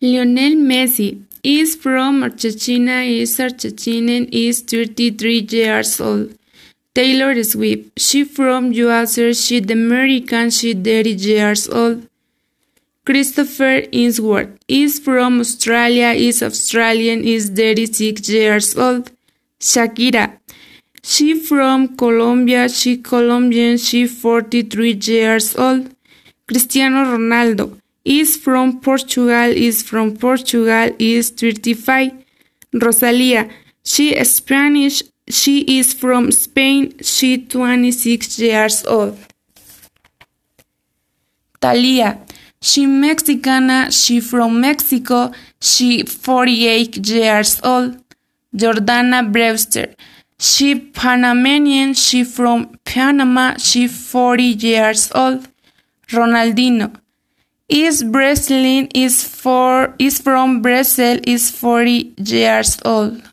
Lionel Messi is from Argentina is Argentinian is 33 years old. Taylor Swift, she from USA, she the American, she 30 years old. Christopher Hemsworth is from Australia, is Australian, is 36 years old. Shakira, she from Colombia, she Colombian, she 43 years old. Cristiano Ronaldo is from Portugal, is from Portugal, is 35. Rosalia, she is Spanish, she is from Spain, she 26 years old. Thalía, she Mexicana, she from Mexico, she 48 years old. Jordana Brewster, she Panamanian, she from Panama, she 40 years old. Ronaldinho, is Brazilian, is for is from Brazil, is 40 years old.